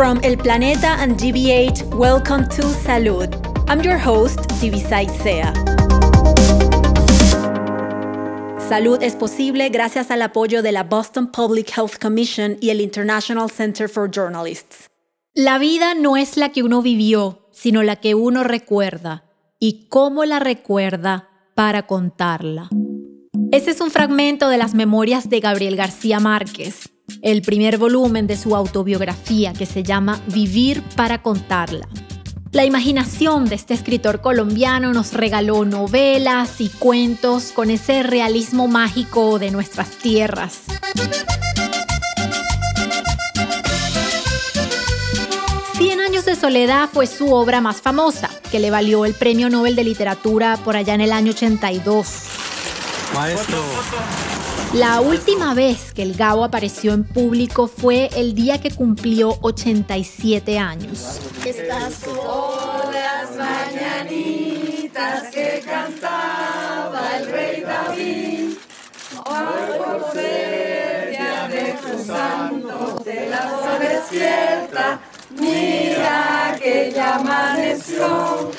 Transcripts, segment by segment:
From El Planeta and GBH, welcome to Salud. I'm your host, Divisay Sea. Salud es posible gracias al apoyo de la Boston Public Health Commission y el International Center for Journalists. La vida no es la que uno vivió, sino la que uno recuerda y cómo la recuerda para contarla. Este es un fragmento de las memorias de Gabriel García Márquez, el primer volumen de su autobiografía que se llama Vivir para contarla. La imaginación de este escritor colombiano nos regaló novelas y cuentos con ese realismo mágico de nuestras tierras. Cien años de soledad fue su obra más famosa, que le valió el Premio Nobel de Literatura por allá en el año 82. Maestro. La última vez que el Gabo apareció en público fue el día que cumplió 87 años. Estas son las mañanitas que cantaba el rey David. por ser de tu santo de la despierta, mira que ya amaneció.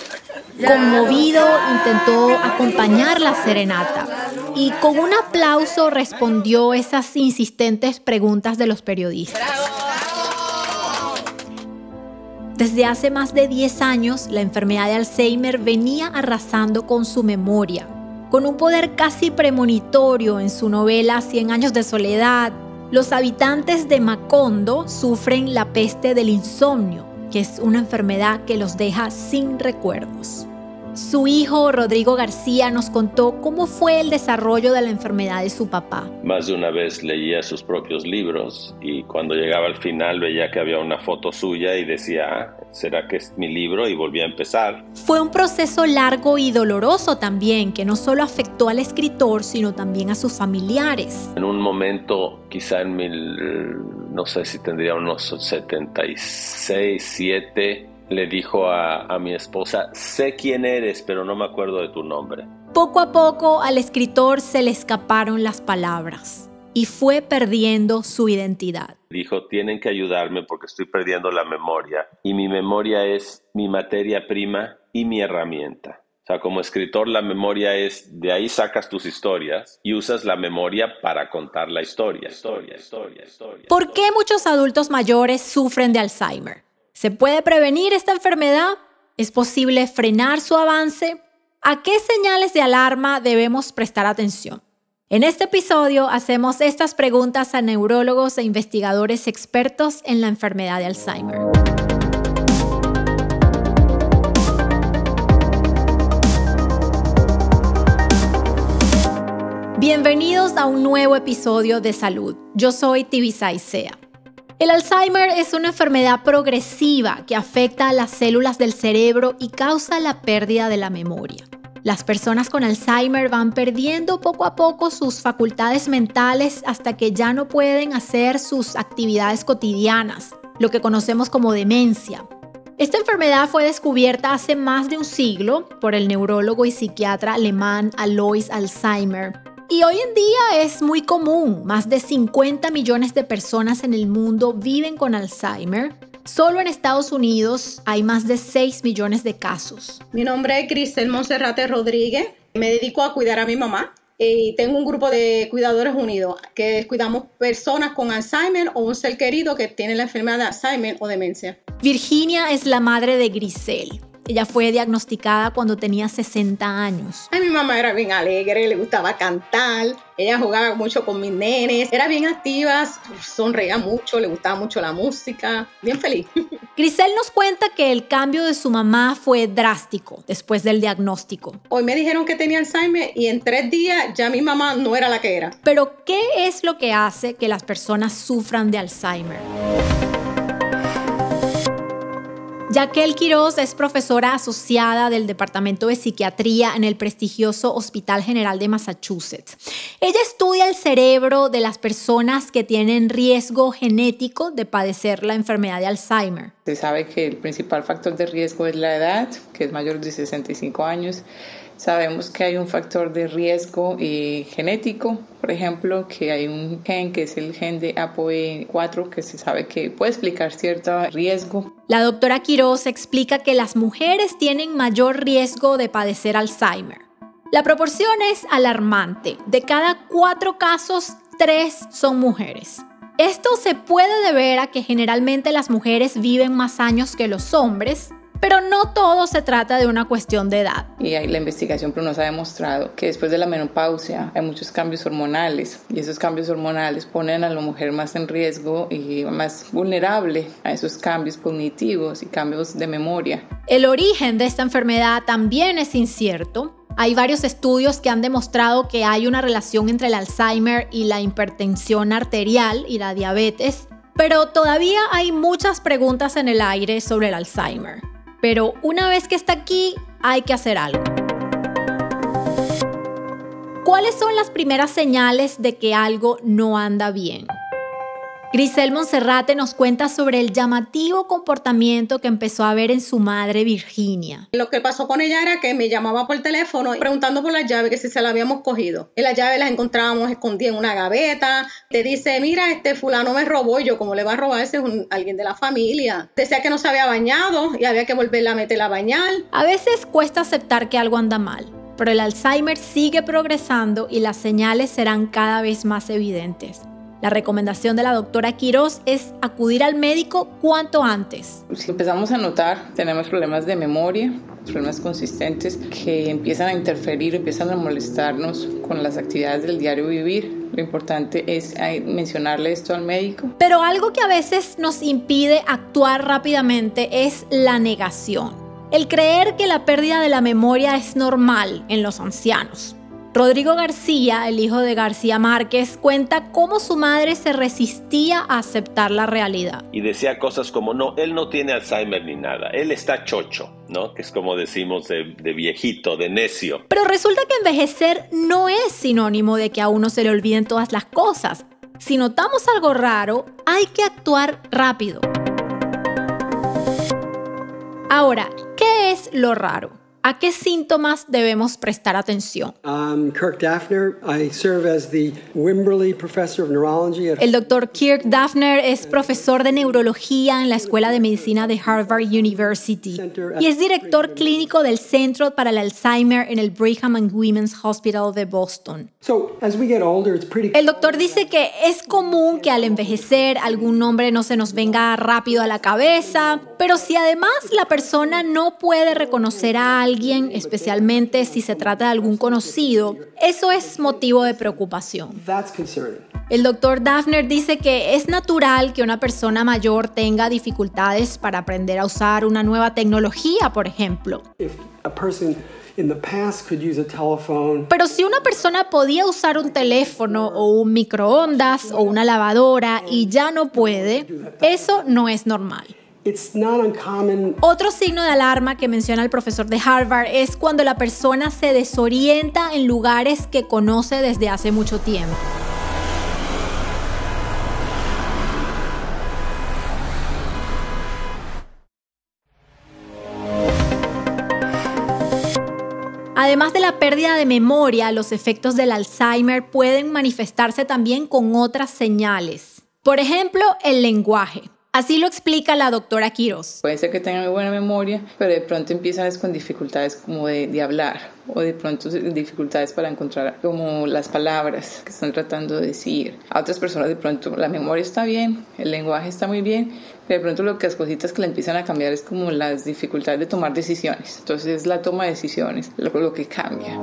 Conmovido, intentó acompañar la serenata y con un aplauso respondió esas insistentes preguntas de los periodistas. Desde hace más de 10 años, la enfermedad de Alzheimer venía arrasando con su memoria. Con un poder casi premonitorio en su novela Cien años de soledad, los habitantes de Macondo sufren la peste del insomnio, que es una enfermedad que los deja sin recuerdos. Su hijo, Rodrigo García, nos contó cómo fue el desarrollo de la enfermedad de su papá. Más de una vez leía sus propios libros y cuando llegaba al final veía que había una foto suya y decía, ah, ¿será que es mi libro? Y volvía a empezar. Fue un proceso largo y doloroso también, que no solo afectó al escritor, sino también a sus familiares. En un momento, quizá en mil, no sé si tendría unos 76, 7, le dijo a, mi esposa, sé quién eres, pero no me acuerdo de tu nombre. Poco a poco al escritor se le escaparon las palabras y fue perdiendo su identidad. Dijo, tienen que ayudarme porque estoy perdiendo la memoria y mi memoria es mi materia prima y mi herramienta. O sea, como escritor la memoria es, de ahí sacas tus historias y usas la memoria para contar la historia. Historia, historia, historia. ¿Por qué muchos adultos mayores sufren de Alzheimer? ¿Se puede prevenir esta enfermedad? ¿Es posible frenar su avance? ¿A qué señales de alarma debemos prestar atención? En este episodio hacemos estas preguntas a neurólogos e investigadores expertos en la enfermedad de Alzheimer. Bienvenidos a un nuevo episodio de Salud. Yo soy Tibisay. El Alzheimer es una enfermedad progresiva que afecta a las células del cerebro y causa la pérdida de la memoria. Las personas con Alzheimer van perdiendo poco a poco sus facultades mentales hasta que ya no pueden hacer sus actividades cotidianas, lo que conocemos como demencia. Esta enfermedad fue descubierta hace más de un siglo por el neurólogo y psiquiatra alemán Alois Alzheimer y hoy en día es muy común. Más de 50 millones de personas en el mundo viven con Alzheimer. Solo en Estados Unidos hay más de 6 millones de casos. Mi nombre es Cristel Monserrate Rodríguez. Me dedico a cuidar a mi mamá y tengo un grupo de cuidadores unidos que cuidamos personas con Alzheimer o un ser querido que tiene la enfermedad de Alzheimer o demencia. Virginia es la madre de Grisel. Ella fue diagnosticada cuando tenía 60 años. Ay, mi mamá era bien alegre, le gustaba cantar, ella jugaba mucho con mis nenes, era bien activa, sonreía mucho, le gustaba mucho la música, bien feliz. Grisel nos cuenta que el cambio de su mamá fue drástico después del diagnóstico. Hoy me dijeron que tenía Alzheimer y en tres días ya mi mamá no era la que era. Pero, ¿qué es lo que hace que las personas sufran de Alzheimer? Jaquel Quiroz es profesora asociada del Departamento de Psiquiatría en el prestigioso Hospital General de Massachusetts. Ella estudia el cerebro de las personas que tienen riesgo genético de padecer la enfermedad de Alzheimer. Se sabe que el principal factor de riesgo es la edad, que es mayor de 65 años Sabemos que hay un factor de riesgo eh, genético, por ejemplo, que hay un gen que es el gen de APOE4 que se sabe que puede explicar cierto riesgo. La doctora Quiroz explica que las mujeres tienen mayor riesgo de padecer Alzheimer. La proporción es alarmante. De cada cuatro casos, tres son mujeres. Esto se puede deber a que generalmente las mujeres viven más años que los hombres, pero no todo se trata de una cuestión de edad. Y la investigación nos ha demostrado que después de la menopausia hay muchos cambios hormonales y esos cambios hormonales ponen a la mujer más en riesgo y más vulnerable a esos cambios cognitivos y cambios de memoria. El origen de esta enfermedad también es incierto. Hay varios estudios que han demostrado que hay una relación entre el Alzheimer y la hipertensión arterial y la diabetes, pero todavía hay muchas preguntas en el aire sobre el Alzheimer pero una vez que está aquí hay que hacer algo. ¿Cuáles son las primeras señales de que algo no anda bien? Grisel Monserrate nos cuenta sobre el llamativo comportamiento que empezó a ver en su madre Virginia. Lo que pasó con ella era que me llamaba por teléfono preguntando por las llaves, que si se las habíamos cogido. Y las llaves las encontrábamos escondidas en una gaveta. Te dice, mira, este fulano me robó. yo, ¿cómo le va a robar? Ese es alguien de la familia. Decía que no se había bañado y había que volverla a meter a bañar. A veces cuesta aceptar que algo anda mal pero el Alzheimer sigue progresando y las señales serán cada vez más evidentes. La recomendación de la doctora Quiroz es acudir al médico cuanto antes. Si empezamos a notar, tenemos problemas de memoria, problemas consistentes que empiezan a interferir, empiezan a molestarnos con las actividades del diario vivir. Lo importante es mencionarle esto al médico. Pero algo que a veces nos impide actuar rápidamente es la negación. El creer que la pérdida de la memoria es normal en los ancianos. Rodrigo García, el hijo de García Márquez, cuenta cómo su madre se resistía a aceptar la realidad. Y decía cosas como, no, él no tiene Alzheimer ni nada, él está chocho, ¿no? Que es como decimos de, viejito, de necio. Pero resulta que envejecer no es sinónimo de que a uno se le olviden todas las cosas. Si notamos algo raro, hay que actuar rápido. Ahora, ¿qué es lo raro? ¿A qué síntomas debemos prestar atención? El doctor Kirk Daphner es profesor de neurología en la Escuela de Medicina de Harvard University y es director clínico del Centro para el Alzheimer en el Brigham and Women's Hospital de Boston. El doctor dice que es común que al envejecer algún nombre no se nos venga rápido a la cabeza, pero si además la persona no puede reconocer a alguien, alguien, especialmente si se trata de algún conocido, eso es motivo de preocupación. El doctor Daphner dice que es natural que una persona mayor tenga dificultades para aprender a usar una nueva tecnología, por ejemplo. Pero si una persona podía usar un teléfono o un microondas o una lavadora y ya no puede, eso no es normal. Otro signo de alarma que menciona el profesor de Harvard es cuando la persona se desorienta en lugares que conoce desde hace mucho tiempo. Además de la pérdida de memoria, los efectos del Alzheimer pueden manifestarse también con otras señales. Por ejemplo, el lenguaje. Así lo explica la doctora Quiroz. Puede ser que tenga muy buena memoria, pero de pronto empiezan con dificultades como de, hablar o de pronto dificultades para encontrar como las palabras que están tratando de decir. A otras personas de pronto la memoria está bien, el lenguaje está muy bien, pero de pronto lo que las cositas que le empiezan a cambiar es como las dificultades de tomar decisiones. Entonces es la toma de decisiones lo, lo que cambia.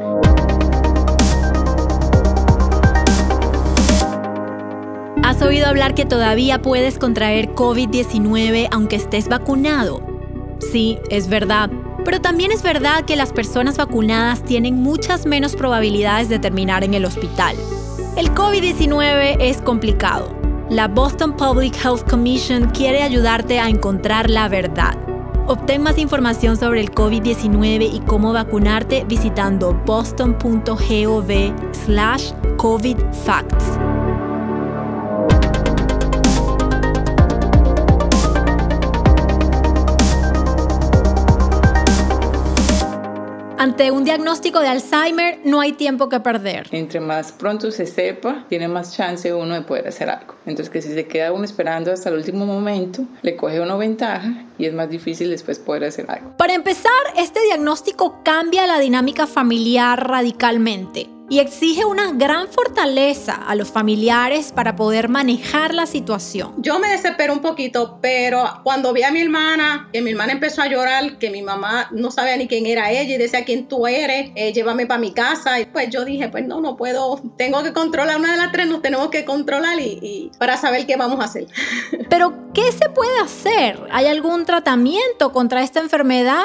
¿Has oído hablar que todavía puedes contraer COVID-19 aunque estés vacunado? Sí, es verdad. Pero también es verdad que las personas vacunadas tienen muchas menos probabilidades de terminar en el hospital. El COVID-19 es complicado. La Boston Public Health Commission quiere ayudarte a encontrar la verdad. Obtén más información sobre el COVID-19 y cómo vacunarte visitando boston.gov slash COVID Facts. Ante un diagnóstico de Alzheimer no hay tiempo que perder. Entre más pronto se sepa, tiene más chance uno de poder hacer algo. Entonces que si se queda uno esperando hasta el último momento, le coge uno ventaja y es más difícil después poder hacer algo. Para empezar, este diagnóstico cambia la dinámica familiar radicalmente y exige una gran fortaleza a los familiares para poder manejar la situación. Yo me desespero un poquito, pero cuando vi a mi hermana, que mi hermana empezó a llorar, que mi mamá no sabía ni quién era ella y decía quién tú eres, eh, llévame para mi casa, y pues yo dije, pues no, no puedo, tengo que controlar una de las tres, nos tenemos que controlar y para saber qué vamos a hacer. Pero, ¿qué se puede hacer? ¿Hay algún tratamiento contra esta enfermedad?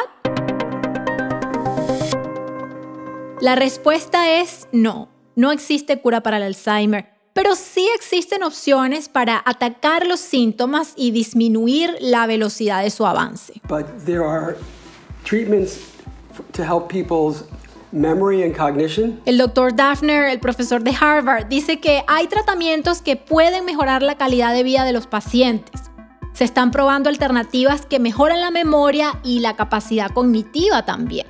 La respuesta es no. No existe cura para el Alzheimer, pero sí existen opciones para atacar los síntomas y disminuir la velocidad de su avance. El doctor Daphner, el profesor de Harvard, dice que hay tratamientos que pueden mejorar la calidad de vida de los pacientes. Se están probando alternativas que mejoran la memoria y la capacidad cognitiva también.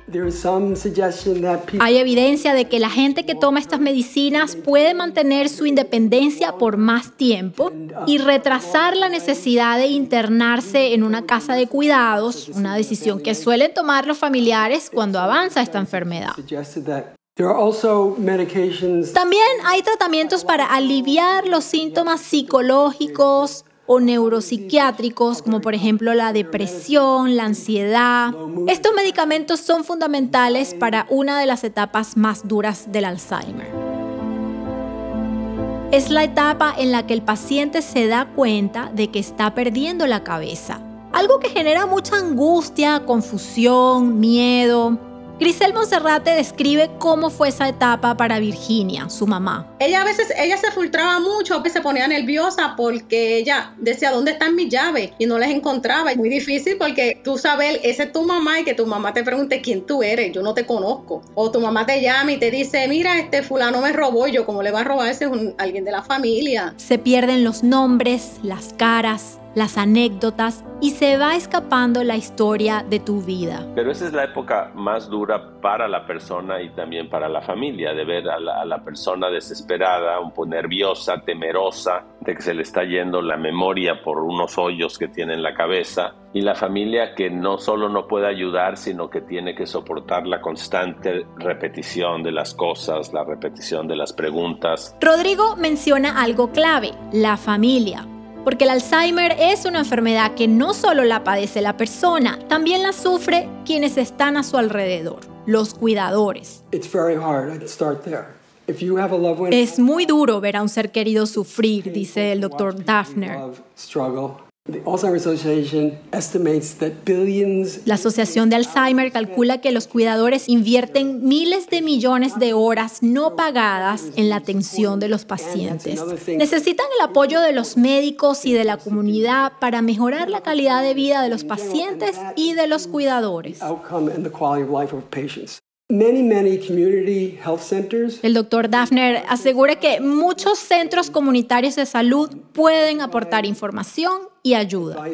Hay evidencia de que la gente que toma estas medicinas puede mantener su independencia por más tiempo y retrasar la necesidad de internarse en una casa de cuidados, una decisión que suelen tomar los familiares cuando avanza esta enfermedad. También hay tratamientos para aliviar los síntomas psicológicos, o neuropsiquiátricos, como por ejemplo la depresión, la ansiedad. Estos medicamentos son fundamentales para una de las etapas más duras del Alzheimer. Es la etapa en la que el paciente se da cuenta de que está perdiendo la cabeza, algo que genera mucha angustia, confusión, miedo. Grisel Monserrate describe cómo fue esa etapa para Virginia, su mamá. Ella a veces, ella se frustraba mucho, se ponía nerviosa porque ella decía, ¿dónde están mis llaves? Y no las encontraba. Es muy difícil porque tú sabes, esa es tu mamá y que tu mamá te pregunte quién tú eres, yo no te conozco. O tu mamá te llama y te dice, mira, este fulano me robó, yo como le va a robar ese es alguien de la familia. Se pierden los nombres, las caras, las anécdotas y se va escapando la historia de tu vida. Pero esa es la época más dura para la persona y también para la familia, de ver a la, persona desesperada, un poco nerviosa, temerosa, de que se le está yendo la memoria por unos hoyos que tiene en la cabeza, y la familia que no solo no puede ayudar, sino que tiene que soportar la constante repetición de las cosas, la repetición de las preguntas. Rodrigo menciona algo clave, la familia porque el Alzheimer es una enfermedad que no solo la padece la persona, también la sufre quienes están a su alrededor, los cuidadores. Es muy duro ver a un ser querido sufrir, dice el doctor Daphner. La Asociación de Alzheimer calcula que los cuidadores invierten miles de millones de horas no pagadas en la atención de los pacientes. Necesitan el apoyo de los médicos y de la comunidad para mejorar la calidad de vida de los pacientes y de los cuidadores. El doctor Daphner asegura que muchos centros comunitarios de salud pueden aportar información y ayuda.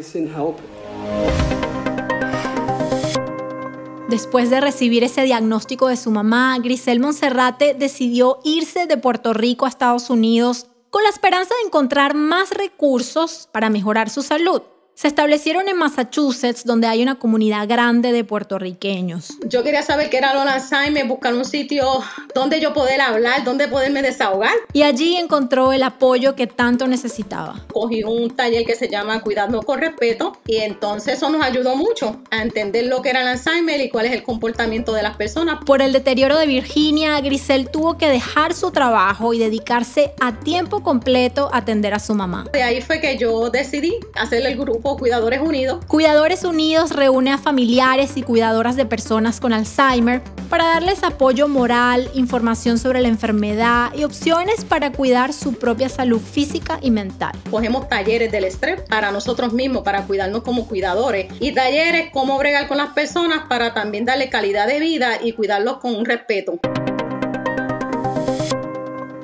Después de recibir ese diagnóstico de su mamá, Grisel Monserrate decidió irse de Puerto Rico a Estados Unidos con la esperanza de encontrar más recursos para mejorar su salud. Se establecieron en Massachusetts, donde hay una comunidad grande de puertorriqueños. Yo quería saber qué era lo Alzheimer, buscar un sitio donde yo poder hablar, donde poderme desahogar. Y allí encontró el apoyo que tanto necesitaba. Cogí un taller que se llama Cuidando con Respeto y entonces eso nos ayudó mucho a entender lo que era el Alzheimer y cuál es el comportamiento de las personas. Por el deterioro de Virginia, Grisel tuvo que dejar su trabajo y dedicarse a tiempo completo a atender a su mamá. De ahí fue que yo decidí hacerle el grupo Cuidadores Unidos. Cuidadores Unidos reúne a familiares y cuidadoras de personas con Alzheimer para darles apoyo moral, información sobre la enfermedad y opciones para cuidar su propia salud física y mental. Cogemos talleres del estrés para nosotros mismos, para cuidarnos como cuidadores y talleres cómo bregar con las personas para también darle calidad de vida y cuidarlos con un respeto.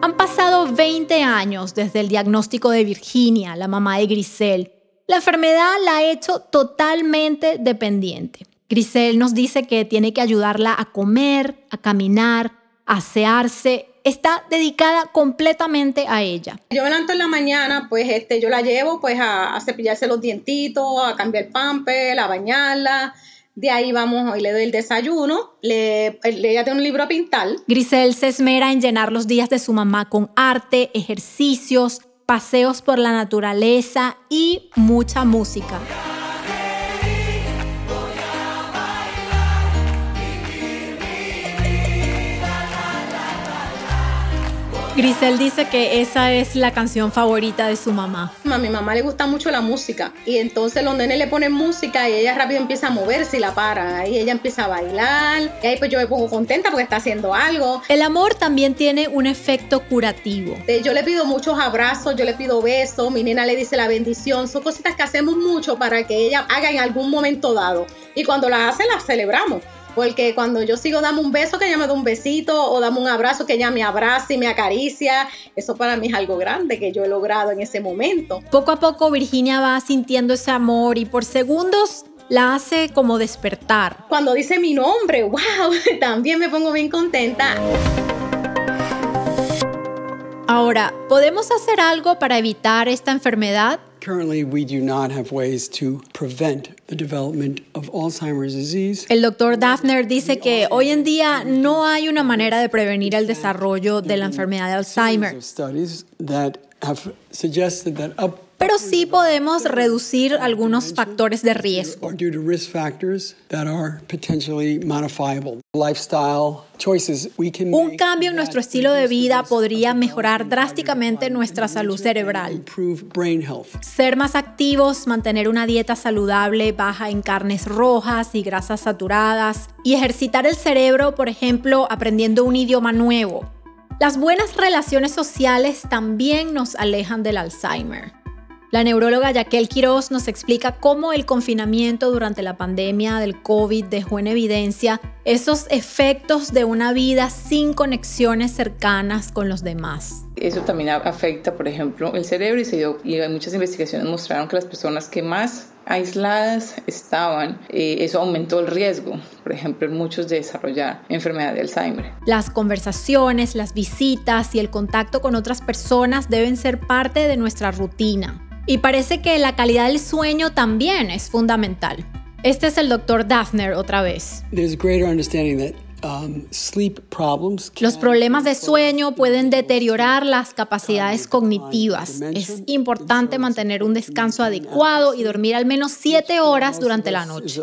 Han pasado 20 años desde el diagnóstico de Virginia, la mamá de Grisel, la enfermedad la ha hecho totalmente dependiente. Grisel nos dice que tiene que ayudarla a comer, a caminar, a asearse. Está dedicada completamente a ella. Yo me levanto en la mañana, pues este, yo la llevo pues a, cepillarse los dientitos, a cambiar el pamper, a bañarla. De ahí vamos y le doy el desayuno. Le, ella tiene un libro a pintar. Grisel se esmera en llenar los días de su mamá con arte, ejercicios, paseos por la naturaleza y mucha música. Grisel dice que esa es la canción favorita de su mamá. A mi mamá le gusta mucho la música y entonces los nenes le ponen música y ella rápido empieza a moverse y la para. Y ella empieza a bailar y ahí pues yo me pongo contenta porque está haciendo algo. El amor también tiene un efecto curativo. Eh, yo le pido muchos abrazos, yo le pido besos, mi nena le dice la bendición. Son cositas que hacemos mucho para que ella haga en algún momento dado. Y cuando las hace, las celebramos. Porque cuando yo sigo dame un beso, que ella me da un besito, o dame un abrazo, que ella me abraza y me acaricia, eso para mí es algo grande que yo he logrado en ese momento. Poco a poco Virginia va sintiendo ese amor y por segundos la hace como despertar. Cuando dice mi nombre, wow, también me pongo bien contenta. Ahora, ¿podemos hacer algo para evitar esta enfermedad? El doctor Daphner dice que hoy en día no hay una manera de prevenir el desarrollo de la enfermedad de Alzheimer pero sí podemos reducir algunos factores de riesgo. Un cambio en nuestro estilo de vida podría mejorar drásticamente nuestra salud cerebral. Ser más activos, mantener una dieta saludable baja en carnes rojas y grasas saturadas y ejercitar el cerebro, por ejemplo, aprendiendo un idioma nuevo. Las buenas relaciones sociales también nos alejan del Alzheimer. La neuróloga Yaquel Quiroz nos explica cómo el confinamiento durante la pandemia del COVID dejó en evidencia esos efectos de una vida sin conexiones cercanas con los demás. Eso también afecta, por ejemplo, el cerebro y, se dio, y muchas investigaciones mostraron que las personas que más aisladas estaban, eh, eso aumentó el riesgo, por ejemplo, en muchos de desarrollar enfermedad de Alzheimer. Las conversaciones, las visitas y el contacto con otras personas deben ser parte de nuestra rutina. Y parece que la calidad del sueño también es fundamental. Este es el doctor Daphner otra vez. Los problemas de sueño pueden deteriorar las capacidades cognitivas. Es importante mantener un descanso adecuado y dormir al menos 7 horas durante la noche.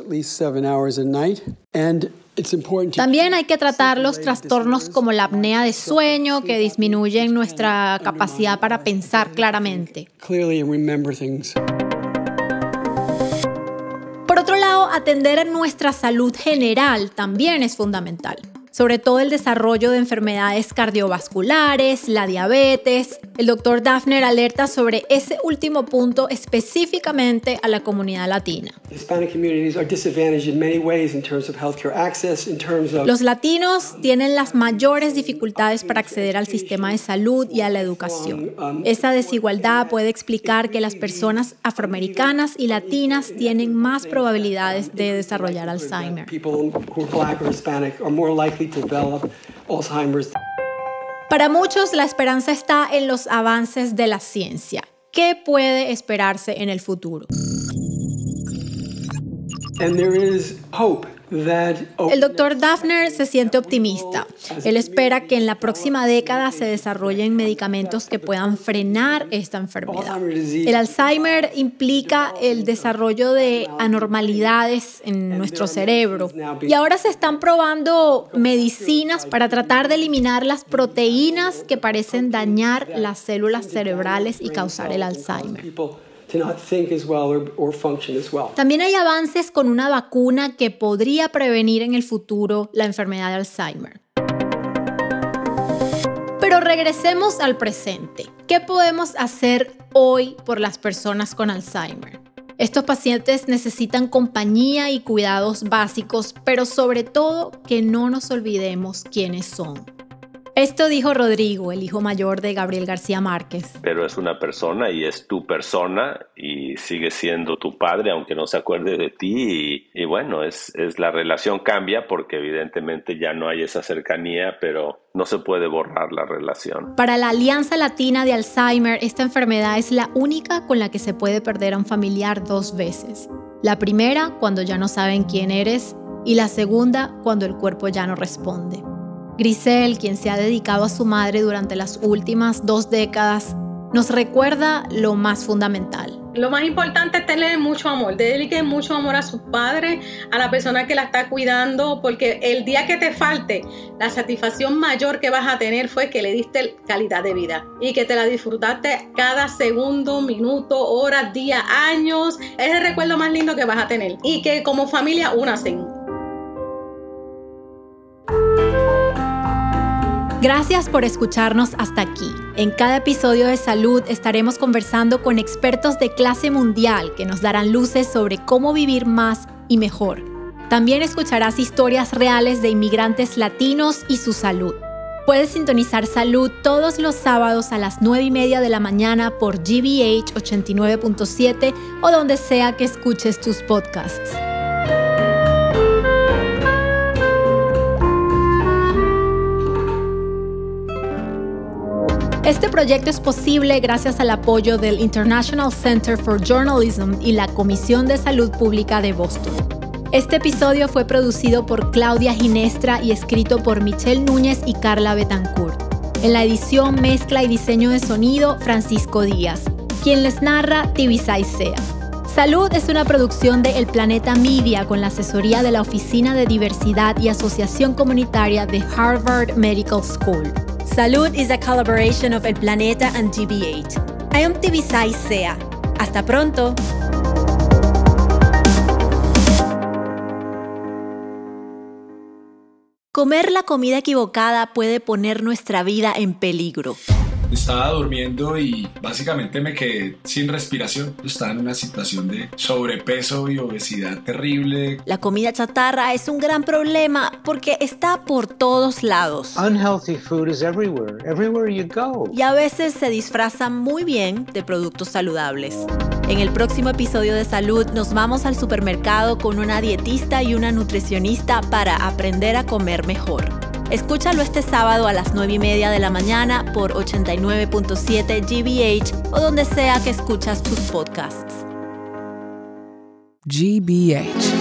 También hay que tratar los trastornos como la apnea de sueño que disminuyen nuestra capacidad para pensar claramente. Atender nuestra salud general también es fundamental sobre todo el desarrollo de enfermedades cardiovasculares, la diabetes. El doctor Daphner alerta sobre ese último punto específicamente a la comunidad latina. Los latinos tienen las mayores dificultades para acceder al sistema de salud y a la educación. Esa desigualdad puede explicar que las personas afroamericanas y latinas tienen más probabilidades de desarrollar Alzheimer. Para muchos, la esperanza está en los avances de la ciencia. ¿Qué puede esperarse en el futuro? And there is hope el doctor Daphner se siente optimista. Él espera que en la próxima década se desarrollen medicamentos que puedan frenar esta enfermedad. El Alzheimer implica el desarrollo de anormalidades en nuestro cerebro y ahora se están probando medicinas para tratar de eliminar las proteínas que parecen dañar las células cerebrales y causar el Alzheimer. También hay avances con una vacuna que podría prevenir en el futuro la enfermedad de Alzheimer. Pero regresemos al presente. ¿Qué podemos hacer hoy por las personas con Alzheimer? Estos pacientes necesitan compañía y cuidados básicos, pero sobre todo que no nos olvidemos quiénes son. Esto dijo Rodrigo, el hijo mayor de Gabriel García Márquez. Pero es una persona y es tu persona y sigue siendo tu padre aunque no se acuerde de ti y, bueno, es, es la relación cambia porque evidentemente ya no hay esa cercanía, pero no se puede borrar la relación. Para la Alianza Latina de Alzheimer, esta enfermedad es la única con la que se puede perder a un familiar dos veces. La primera, cuando ya no saben quién eres, y la segunda, cuando el cuerpo ya no responde. Grisel, quien se ha dedicado a su madre durante las últimas dos décadas, nos recuerda lo más fundamental. Lo más importante es tener mucho amor, dedique mucho amor a su padre, a la persona que la está cuidando, porque el día que te falte, la satisfacción mayor que vas a tener fue que le diste calidad de vida y que te la disfrutaste cada segundo, minuto, hora, día, años. Es el recuerdo más lindo que vas a tener y que como familia unacen. Gracias por escucharnos hasta aquí. En cada episodio de Salud estaremos conversando con expertos de clase mundial que nos darán luces sobre cómo vivir más y mejor. También escucharás historias reales de inmigrantes latinos y su salud. Puedes sintonizar Salud todos los sábados a las 9 y media de la mañana por GBH 89.7 o donde sea que escuches tus podcasts. Este proyecto es posible gracias al apoyo del International Center for Journalism y la Comisión de Salud Pública de Boston. Este episodio fue producido por Claudia Ginestra y escrito por Michelle Núñez y Carla Betancourt. En la edición, mezcla y diseño de sonido, Francisco Díaz. Quien les narra, Tibisay Sea. Salud es una producción de El Planeta Media con la asesoría de la Oficina de Diversidad y Asociación Comunitaria de Harvard Medical School. Salud is a collaboration of El Planeta and GBH. I am Sea. Hasta pronto. Comer la comida equivocada puede poner nuestra vida en peligro. Estaba durmiendo y básicamente me quedé sin respiración. Estaba en una situación de sobrepeso y obesidad terrible. La comida chatarra es un gran problema porque está por todos lados. Unhealthy food is everywhere, everywhere you go. Y a veces se disfraza muy bien de productos saludables. En el próximo episodio de Salud nos vamos al supermercado con una dietista y una nutricionista para aprender a comer mejor. Escúchalo este sábado a las 9 y media de la mañana por 89.7 GBH o donde sea que escuchas tus podcasts. GBH